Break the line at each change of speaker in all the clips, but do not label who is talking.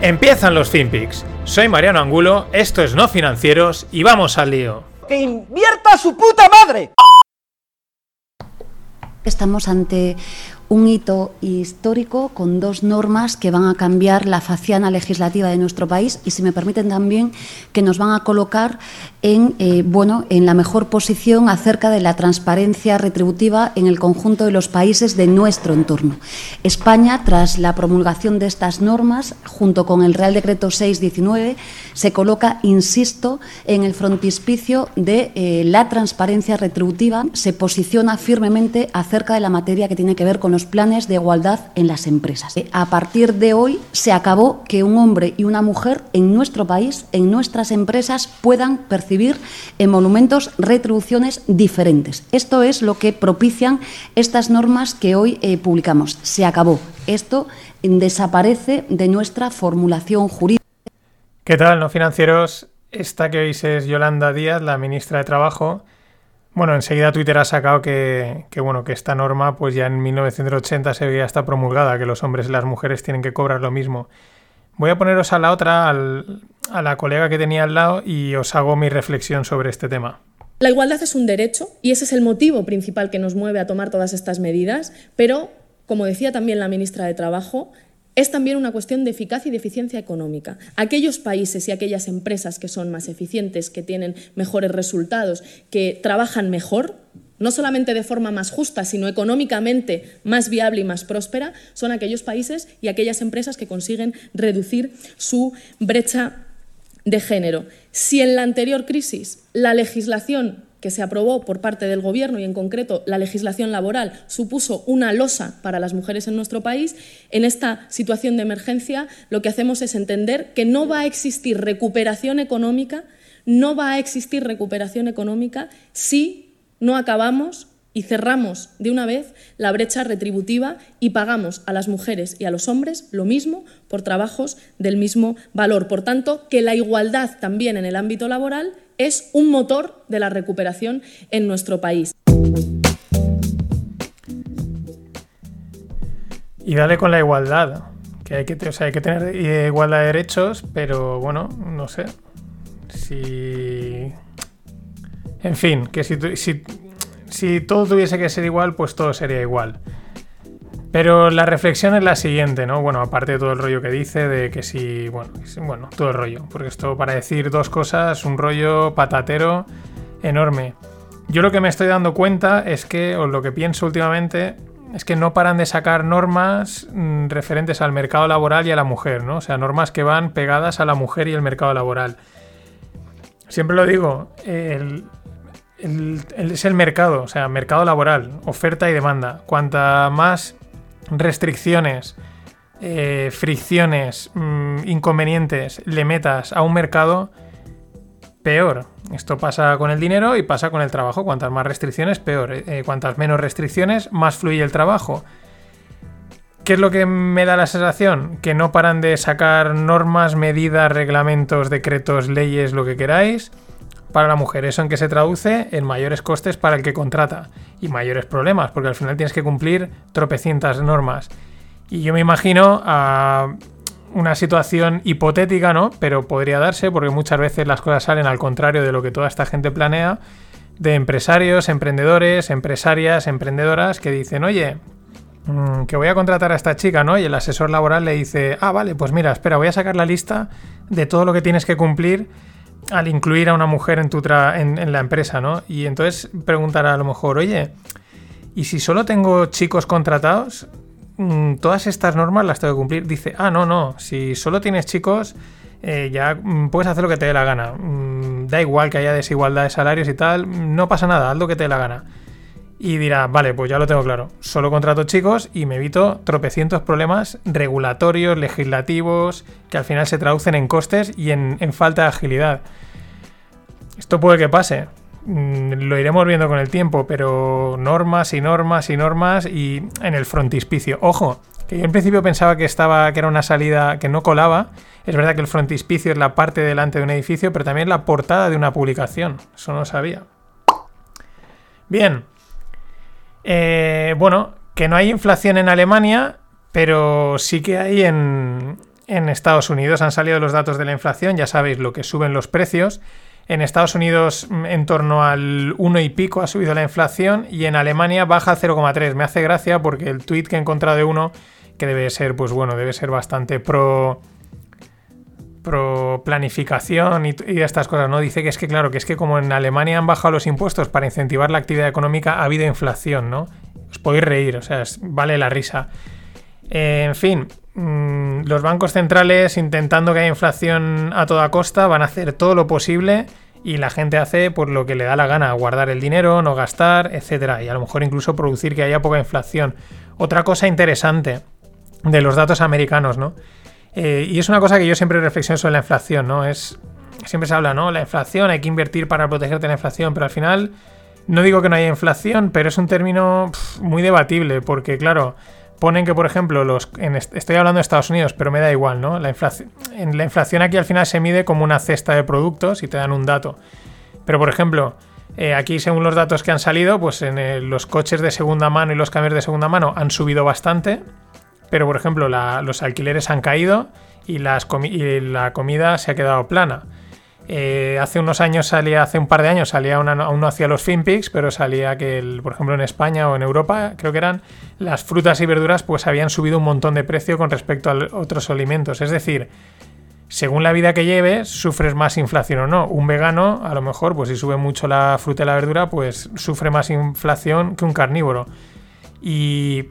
Empiezan los FinPix. Soy Mariano Angulo, esto es No Financieros y vamos al lío.
¡Que invierta su puta madre!
Estamos ante un hito histórico con dos normas que van a cambiar la faciana legislativa de nuestro país y, si me permiten también, que nos van a colocar en, eh, bueno, en la mejor posición acerca de la transparencia retributiva en el conjunto de los países de nuestro entorno. España, tras la promulgación de estas normas, junto con el Real Decreto 619, se coloca, insisto, en el frontispicio de eh, la transparencia retributiva, se posiciona firmemente acerca de la materia que tiene que ver con los planes de igualdad en las empresas. A partir de hoy se acabó que un hombre y una mujer en nuestro país, en nuestras empresas, puedan percibir monumentos retribuciones diferentes. Esto es lo que propician estas normas que hoy eh, publicamos. Se acabó. Esto desaparece de nuestra formulación jurídica.
¿Qué tal, no financieros? Esta que oís es Yolanda Díaz, la ministra de Trabajo. Bueno, enseguida Twitter ha sacado que, bueno, que esta norma pues ya en 1980 se veía hasta promulgada, que los hombres y las mujeres tienen que cobrar lo mismo. Voy a poneros a la otra, al, a la colega que tenía al lado y os hago mi reflexión sobre este tema.
La igualdad es un derecho y ese es el motivo principal que nos mueve a tomar todas estas medidas, pero, como decía también la ministra de Trabajo, es también una cuestión de eficacia y de eficiencia económica. Aquellos países y aquellas empresas que son más eficientes, que tienen mejores resultados, que trabajan mejor, no solamente de forma más justa, sino económicamente más viable y más próspera, son aquellos países y aquellas empresas que consiguen reducir su brecha de género. Si en la anterior crisis la legislación que se aprobó por parte del Gobierno y, en concreto, la legislación laboral supuso una losa para las mujeres en nuestro país, en esta situación de emergencia lo que hacemos es entender que no va a existir recuperación económica, no va a existir recuperación económica si no acabamos y cerramos de una vez la brecha retributiva y pagamos a las mujeres y a los hombres lo mismo por trabajos del mismo valor. Por tanto, que la igualdad también en el ámbito laboral es un motor de la recuperación en nuestro país.
Y dale con la igualdad, que hay que, hay que tener igualdad de derechos, pero bueno, no sé. Si. En fin, que si, si si todo tuviese que ser igual, pues todo sería igual. Pero la reflexión es la siguiente, ¿no? Bueno, aparte de todo el rollo que dice, de que si, bueno, bueno, todo el rollo. Porque esto para decir dos cosas, un rollo patatero enorme. Yo lo que me estoy dando cuenta es que, o lo que pienso últimamente, es que no paran de sacar normas mm, referentes al mercado laboral y a la mujer, ¿no? O sea, normas que van pegadas a la mujer y el mercado laboral. Siempre lo digo, el, es el mercado, o sea, mercado laboral, oferta y demanda. Cuanta más restricciones, eh, fricciones, mm, inconvenientes le metas a un mercado, peor. Esto pasa con el dinero y pasa con el trabajo. Cuantas más restricciones, peor. Eh, cuantas menos restricciones, más fluye el trabajo. ¿Qué es lo que me da la sensación? Que no paran de sacar normas, medidas, reglamentos, decretos, leyes, lo que queráis para la mujer. ¿Eso en que se traduce? En mayores costes para el que contrata y mayores problemas, porque al final tienes que cumplir tropecientas normas. Y yo me imagino a una situación hipotética, ¿no? Pero podría darse, porque muchas veces las cosas salen al contrario de lo que toda esta gente planea, de empresarios, emprendedores, empresarias, emprendedoras que dicen, oye, mm, que voy a contratar a esta chica, ¿no? Y el asesor laboral le dice, ah, vale, pues mira, espera, voy a sacar la lista de todo lo que tienes que cumplir al incluir a una mujer en, tu en, la empresa, ¿no? Y entonces preguntará a lo mejor, oye, ¿y si solo tengo chicos contratados? Mm, todas estas normas las tengo que cumplir. Dice, ah, no, no, si solo tienes chicos, eh, ya mm, puedes hacer lo que te dé la gana. Mm, da igual que haya desigualdad de salarios y tal, no pasa nada, haz lo que te dé la gana. Y dirá, vale, pues ya lo tengo claro. Solo contrato chicos y me evito tropecientos problemas regulatorios, legislativos, que al final se traducen en costes y en, en falta de agilidad. Esto puede que pase. Mm, Lo iremos viendo con el tiempo, pero normas y normas y normas y en el frontispicio. Ojo, que yo en principio pensaba que estaba que era una salida que no colaba. Es verdad que el frontispicio es la parte delante de un edificio, pero también la portada de una publicación. Eso no sabía. Bien. Eh, bueno, que no hay inflación en Alemania, pero sí que hay en, en Estados Unidos. Han salido los datos de la inflación, ya sabéis lo que suben los precios. En Estados Unidos mm, en torno al 1 y pico ha subido la inflación y en Alemania baja al 0,3. Me hace gracia porque el tweet que he encontrado de uno, que debe ser, pues bueno, debe ser bastante pro pro planificación y, estas cosas, ¿no? Dice que es que, claro, que es que como en Alemania han bajado los impuestos para incentivar la actividad económica, ha habido inflación, ¿no? Os podéis reír, o sea, vale la risa. Eh, en fin, mm, los bancos centrales intentando que haya inflación a toda costa van a hacer todo lo posible y la gente hace pues lo que le da la gana, guardar el dinero, no gastar, etcétera, y a lo mejor incluso producir que haya poca inflación. Otra cosa interesante de los datos americanos, ¿no? Eh, y es una cosa que yo siempre reflexiono sobre la inflación, ¿no? Es siempre se habla, ¿no? La inflación, hay que invertir para protegerte de la inflación, pero al final no digo que no haya inflación, pero es un término muy debatible, porque claro, ponen que, por ejemplo, los estoy hablando de Estados Unidos, pero me da igual, ¿no? La inflación, en la inflación aquí al final se mide como una cesta de productos y te dan un dato. Pero, por ejemplo, eh, aquí, según los datos que han salido, pues en eh, los coches de segunda mano y los camiones de segunda mano han subido bastante. Pero, por ejemplo, los alquileres han caído y, la comida se ha quedado plana. Eh, hace unos años salía, hace un par de años salía una, aún no hacía los FinPix, pero salía que, por ejemplo, en España o en Europa, creo que eran las frutas y verduras, pues habían subido un montón de precio con respecto a otros alimentos. Es decir, según la vida que lleves, sufres más inflación o no. Un vegano, a lo mejor, pues si sube mucho la fruta y la verdura, pues sufre más inflación que un carnívoro. Y.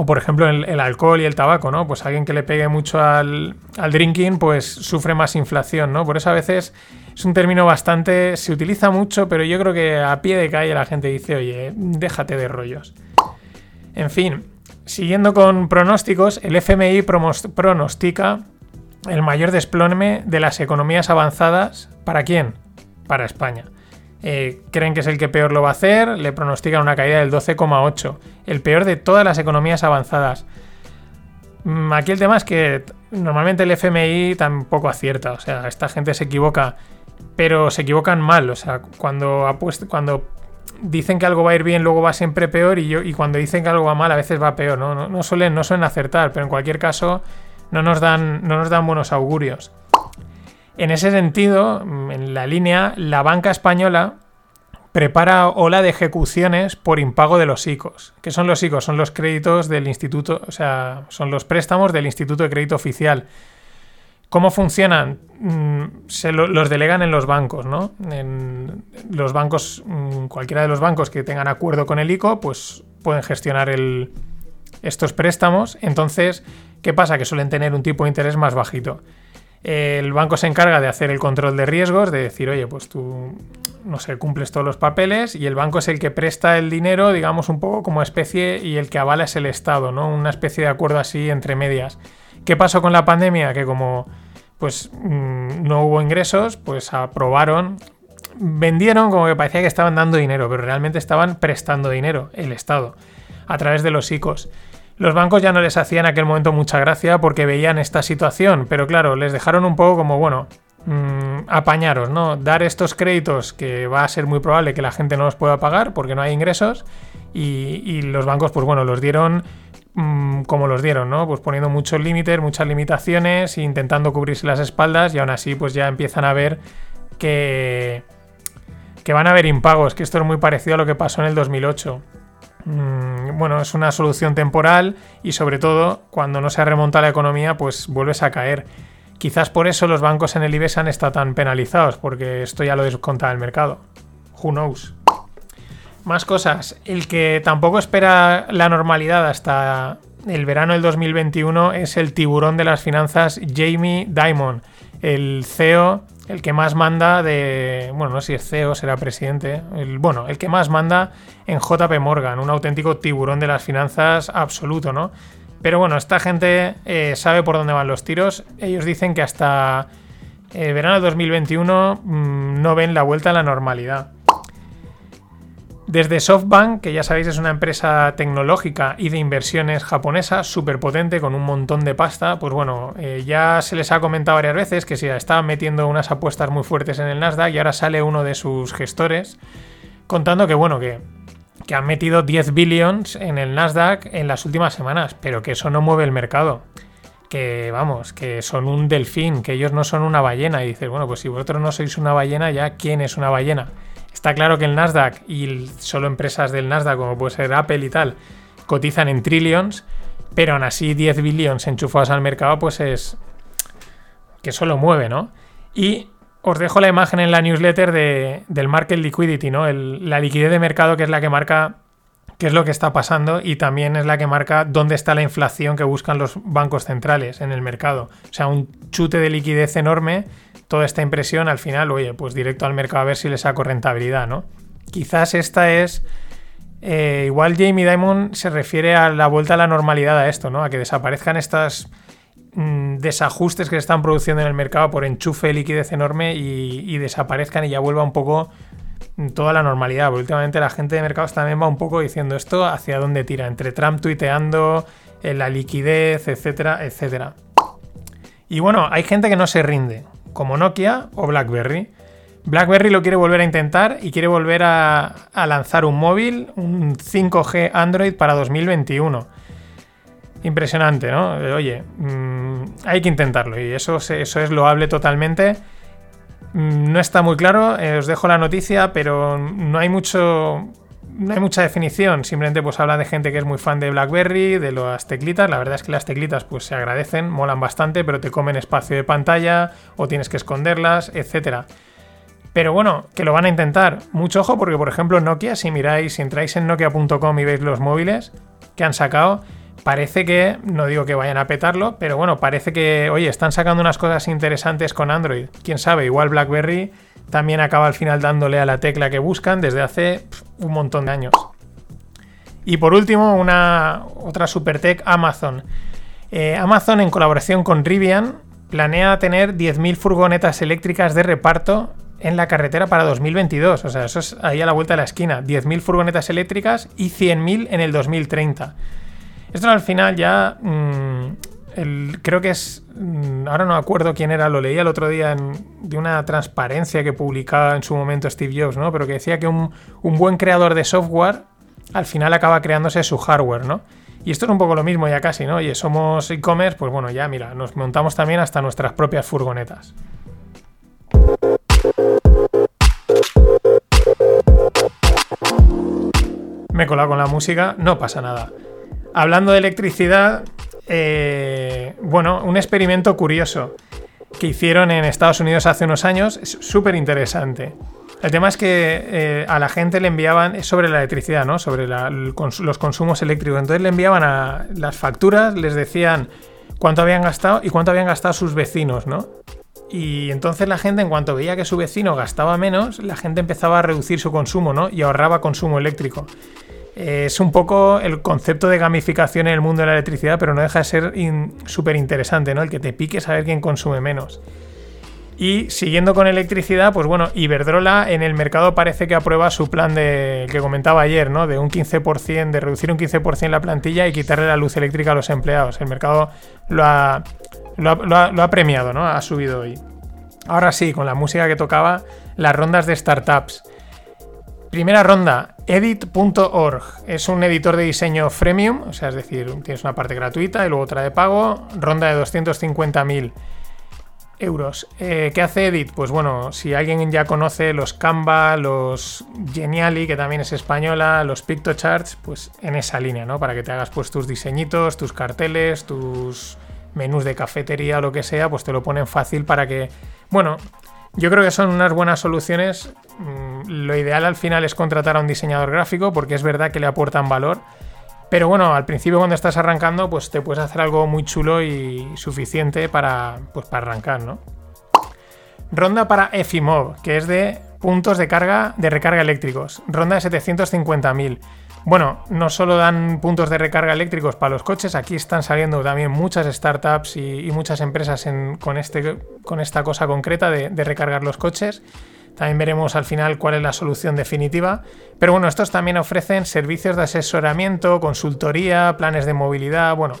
O por ejemplo el, alcohol y el tabaco, ¿no? Pues alguien que le pegue mucho al, al drinking, pues sufre más inflación, ¿no? Por eso a veces es un término bastante. se utiliza mucho, pero yo creo que a pie de calle la gente dice, oye, déjate de rollos. En fin, siguiendo con pronósticos, el FMI pronostica el mayor desplome de las economías avanzadas. ¿Para quién? Para España. Eh, creen que es el que peor lo va a hacer, le pronostican una caída del 12,8, el peor de todas las economías avanzadas. Mm, Aquí el tema es que normalmente el FMI tampoco acierta, o sea, esta gente se equivoca, pero se equivocan mal, o sea, cuando, dicen que algo va a ir bien, luego va siempre peor, y, cuando dicen que algo va mal, a veces va peor, ¿no? No, suelen, acertar, pero en cualquier caso no nos dan buenos augurios. En ese sentido, mm, en la línea, la banca española prepara ola de ejecuciones por impago de los ICOs. ¿Qué son los ICOs? Son los créditos del instituto, o sea, son los préstamos del Instituto de Crédito Oficial. ¿Cómo funcionan? Mm, Se lo- los delegan en los bancos, ¿no? En los bancos, mm, cualquiera de los bancos que tengan acuerdo con el ICO, pues pueden gestionar estos préstamos. Entonces, ¿qué pasa? Que suelen tener un tipo de interés más bajito. El banco se encarga de hacer el control de riesgos, de decir, oye, pues tú, no sé, cumples todos los papeles y el banco es el que presta el dinero, digamos, un poco como especie y el que avala es el Estado, ¿no? Una especie de acuerdo así entre medias. ¿Qué pasó con la pandemia? Que como pues mm, no hubo ingresos, pues aprobaron, vendieron como que parecía que estaban dando dinero, pero realmente estaban prestando dinero, el Estado, a través de los ICOs. Los bancos ya no les hacían en aquel momento mucha gracia porque veían esta situación, pero claro, les dejaron un poco como, bueno, mm, apañaros, ¿no? Dar estos créditos que va a ser muy probable que la gente no los pueda pagar porque no hay ingresos y, los bancos, pues bueno, los dieron mm, como los dieron, ¿no? Pues poniendo muchos límites, muchas limitaciones, intentando cubrirse las espaldas y aún así pues ya empiezan a ver que, que van a haber impagos, que esto es muy parecido a lo que pasó en el 2008. Mm, bueno, es una solución temporal y sobre todo cuando no se remonta la economía pues vuelves a caer. Quizás por eso los bancos en el IBEX han estado tan penalizados, porque esto ya lo desconta el mercado. Who knows? Más cosas. El que tampoco espera la normalidad hasta el verano del 2021 es el tiburón de las finanzas Jamie Dimon, el CEO el que más manda de, bueno, no sé si es CEO, será presidente, el, bueno, el que más manda en JP Morgan, un auténtico tiburón de las finanzas absoluto, ¿no? Pero bueno, esta gente eh, sabe por dónde van los tiros. Ellos dicen que hasta eh, verano de 2021 mmm, no ven la vuelta a la normalidad. Desde SoftBank, que ya sabéis es una empresa tecnológica y de inversiones japonesa, súper potente, con un montón de pasta, pues bueno, eh, ya se les ha comentado varias veces que se estaban metiendo unas apuestas muy fuertes en el Nasdaq y ahora sale uno de sus gestores contando que bueno, que, que han metido 10 billions en el Nasdaq en las últimas semanas, pero que eso no mueve el mercado. Que vamos, que son un delfín, que ellos no son una ballena. Y dices, bueno, pues si vosotros no sois una ballena, ya ¿quién es una ballena? Está claro que el Nasdaq y solo empresas del Nasdaq, como puede ser Apple y tal, cotizan en trillions, pero aún así 10 billions enchufados al mercado, pues es que solo mueve, ¿no? Y os dejo la imagen en la newsletter de, del Market Liquidity, ¿no? La liquidez de mercado, que es la que marca qué es lo que está pasando y también es la que marca dónde está la inflación que buscan los bancos centrales en el mercado. O sea, un chute de liquidez enorme toda esta impresión, al final, oye, pues directo al mercado a ver si le saco rentabilidad, ¿no? Quizás esta es. Eh, igual Jamie Dimon se refiere a la vuelta a la normalidad a esto, ¿no? A que desaparezcan estos mmm, desajustes que se están produciendo en el mercado por enchufe de liquidez enorme y, desaparezcan y ya vuelva un poco toda la normalidad. Porque últimamente la gente de mercados también va un poco diciendo esto hacia dónde tira, entre Trump tuiteando, eh, la liquidez, etcétera, etcétera. Y bueno, hay gente que no se rinde como Nokia o BlackBerry. BlackBerry lo quiere volver a intentar y quiere volver a, lanzar un móvil, un 5G Android para 2021. Impresionante, ¿no? Oye, mmm, hay que intentarlo y eso, eso es loable totalmente. Mm, no está muy claro, eh, os dejo la noticia, pero no hay mucho no hay mucha definición, simplemente pues habla de gente que es muy fan de BlackBerry, de las teclitas, la verdad es que las teclitas pues se agradecen, molan bastante, pero te comen espacio de pantalla o tienes que esconderlas, etcétera. Pero bueno, que lo van a intentar. Mucho ojo porque por ejemplo Nokia, si miráis, si entráis en nokia.com y veis los móviles que han sacado, parece que, no digo que vayan a petarlo, pero bueno, parece que, oye, están sacando unas cosas interesantes con Android. Quién sabe, igual BlackBerry también acaba al final dándole a la tecla que buscan desde hace un montón de años. Y por último, una otra supertech, Amazon. Eh, Amazon, en colaboración con Rivian, planea tener 10.000 furgonetas eléctricas de reparto en la carretera para 2022. O sea, eso es ahí a la vuelta de la esquina. 10.000 furgonetas eléctricas y 100.000 en el 2030. Esto al final ya el, creo que es, mm, ahora no acuerdo quién era, lo leía el otro día en, de una transparencia que publicaba en su momento Steve Jobs, ¿no? Pero que decía que un, un, buen creador de software al final acaba creándose su hardware, ¿no? Y esto es un poco lo mismo ya casi, ¿no? Oye, somos e-commerce, pues bueno, ya mira, nos montamos también hasta nuestras propias furgonetas. Me he colado con la música, no pasa nada. Hablando de electricidad, eh, bueno, un experimento curioso que hicieron en Estados Unidos hace unos años, es súper interesante. El tema es que eh, a la gente le enviaban, sobre la electricidad, ¿no? Sobre los consumos eléctricos. Entonces le enviaban a las facturas, les decían cuánto habían gastado y cuánto habían gastado sus vecinos, ¿no? Y entonces la gente, en cuanto veía que su vecino gastaba menos, la gente empezaba a reducir su consumo, ¿no? Y ahorraba consumo eléctrico es un poco el concepto de gamificación en el mundo de la electricidad, pero no deja de ser súper interesante, ¿no? El que te pique saber quién consume menos. Y siguiendo con electricidad, pues bueno, Iberdrola en el mercado parece que aprueba su plan de que comentaba ayer, ¿no? De un 15%, de reducir un 15% la plantilla y quitarle la luz eléctrica a los empleados. El mercado lo ha premiado, ¿no? Ha subido hoy. Ahora sí, con la música que tocaba, las rondas de startups. Primera ronda, edit.org. Es un editor de diseño freemium, o sea, es decir, tienes una parte gratuita y luego otra de pago. Ronda de 250.000 euros. Eh, ¿Qué hace Edit? Pues bueno, si alguien ya conoce los Canva, los Geniali, que también es española, los Pictocharts, pues en esa línea, ¿no? Para que te hagas pues tus diseñitos, tus carteles, tus menús de cafetería o lo que sea, pues te lo ponen fácil para que, bueno, yo creo que son unas buenas soluciones. Mm, lo ideal al final es contratar a un diseñador gráfico porque es verdad que le aportan valor. Pero bueno, al principio cuando estás arrancando, pues te puedes hacer algo muy chulo y suficiente para, pues, para arrancar, ¿no? Ronda para Efimov, que es de puntos de carga de recarga eléctricos. Ronda de 750.000. Bueno, no solo dan puntos de recarga eléctricos para los coches, aquí están saliendo también muchas startups y, muchas empresas con, este, con esta cosa concreta de recargar los coches. También veremos al final cuál es la solución definitiva. Pero bueno, estos también ofrecen servicios de asesoramiento, consultoría, planes de movilidad, bueno,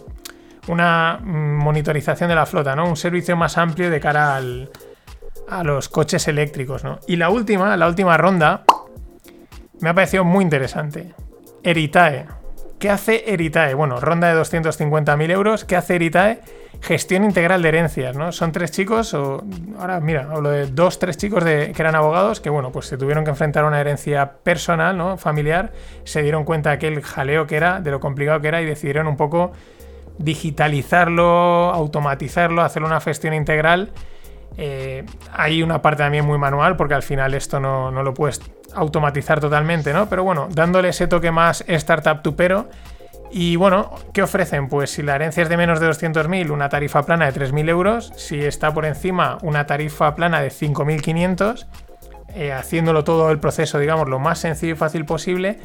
una mm, monitorización de la flota, ¿no? Un servicio más amplio de cara al, a los coches eléctricos, ¿no? Y la última, la última ronda, me ha parecido muy interesante. Eritae. ¿Qué hace Eritae? Bueno, ronda de 250.000 euros. ¿Qué hace Eritae? Gestión integral de herencias, ¿no? Son tres chicos, o ahora mira, hablo de dos, tres chicos de, que eran abogados que, bueno, pues se tuvieron que enfrentar a una herencia personal, ¿no? Familiar, se dieron cuenta de aquel jaleo que era, de lo complicado que era y decidieron un poco digitalizarlo, automatizarlo, hacer una gestión integral. Eh, hay una parte también muy manual, porque al final esto no, no lo puedes automatizar totalmente, ¿no? Pero bueno, dándole ese toque más startup tupero. Y bueno, ¿qué ofrecen? Pues si la herencia es de menos de 200.000, una tarifa plana de 3.000 euros. Si está por encima, una tarifa plana de 5.500, eh, haciéndolo todo el proceso, digamos, lo más sencillo y fácil posible.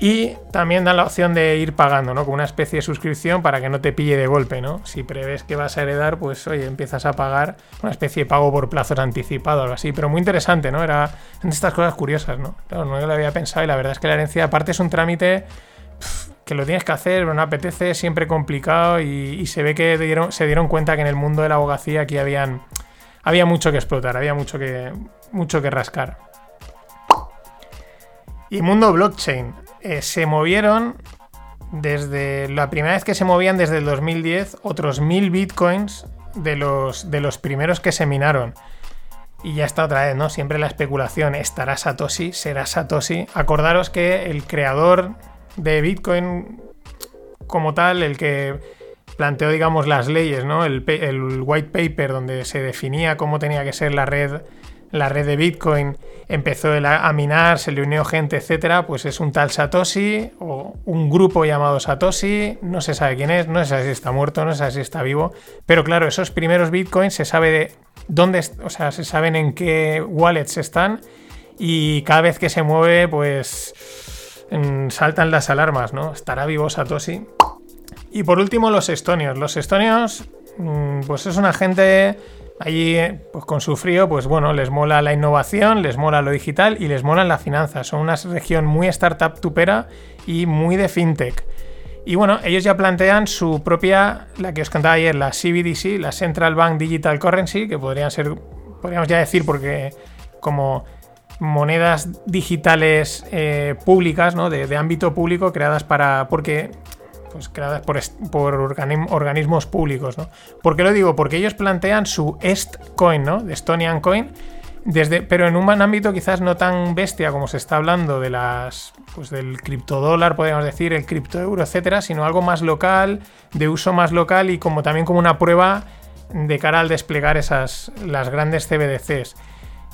Y también dan la opción de ir pagando, ¿no? Con una especie de suscripción para que no te pille de golpe, ¿no? Si prevés que vas a heredar, pues oye, empiezas a pagar una especie de pago por plazos anticipado o algo así. Pero muy interesante, ¿no? Era de estas cosas curiosas, ¿no? No lo había pensado y la verdad es que la herencia, aparte, es un trámite que lo tienes que hacer, pero no apetece, siempre complicado y, se ve que se dieron cuenta que en el mundo de la abogacía aquí habían, había mucho que explotar, había mucho que, mucho que rascar. Y mundo blockchain. Eh, se movieron desde la primera vez que se movían desde el 2010 otros mil bitcoins de los, de los primeros que se minaron. Y ya está otra vez, ¿no? Siempre la especulación, ¿estará Satoshi? ¿Será Satoshi? Acordaros que el creador de Bitcoin como tal, el que planteó, digamos, las leyes, ¿no? El, white paper donde se definía cómo tenía que ser la red la red de Bitcoin empezó a minar, se le unió gente, etcétera, pues es un tal Satoshi o un grupo llamado Satoshi, no se sabe quién es, no se sabe si está muerto, no se sabe si está vivo, pero claro, esos primeros Bitcoins se sabe de dónde, o sea, se saben en qué wallets están y cada vez que se mueve, pues saltan las alarmas, ¿no? ¿Estará vivo Satoshi? Y por último, los estonios. Los estonios, mm, pues es una gente Allí, pues con su frío, pues bueno, les mola la innovación, les mola lo digital y les mola la finanza. Son una región muy startup tupera y muy de fintech. Y bueno, ellos ya plantean su propia, la que os contaba ayer, la CBDC, la Central Bank Digital Currency, que podrían ser, podríamos ya decir, porque como monedas digitales eh, públicas, ¿no? De, ámbito público, creadas para. Porque pues, creadas por, organismos públicos. ¿no? ¿Por qué lo digo? Porque ellos plantean su Est Coin, ¿no? de Estonian Coin, desde, pero en un ámbito quizás no tan bestia como se está hablando de las, pues del criptodólar, podríamos decir, el criptoeuro, etcétera, sino algo más local, de uso más local y como también como una prueba de cara al desplegar esas las grandes CBDCs.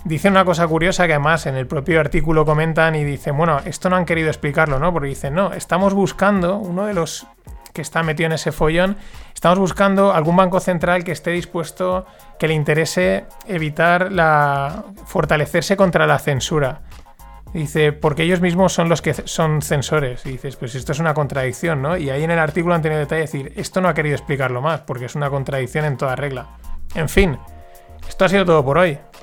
Dicen una cosa curiosa que además en el propio artículo comentan y dicen, bueno, esto no han querido explicarlo, ¿no? Porque dicen, no, estamos buscando, uno de los que está metido en ese follón, estamos buscando algún banco central que esté dispuesto, que le interese evitar la. fortalecerse contra la censura. Dice, porque ellos mismos son los que son censores. Y dices, pues esto es una contradicción, ¿no? Y ahí en el artículo han tenido detalle de decir, esto no ha querido explicarlo más, porque es una contradicción en toda regla. En fin, esto ha sido todo por hoy.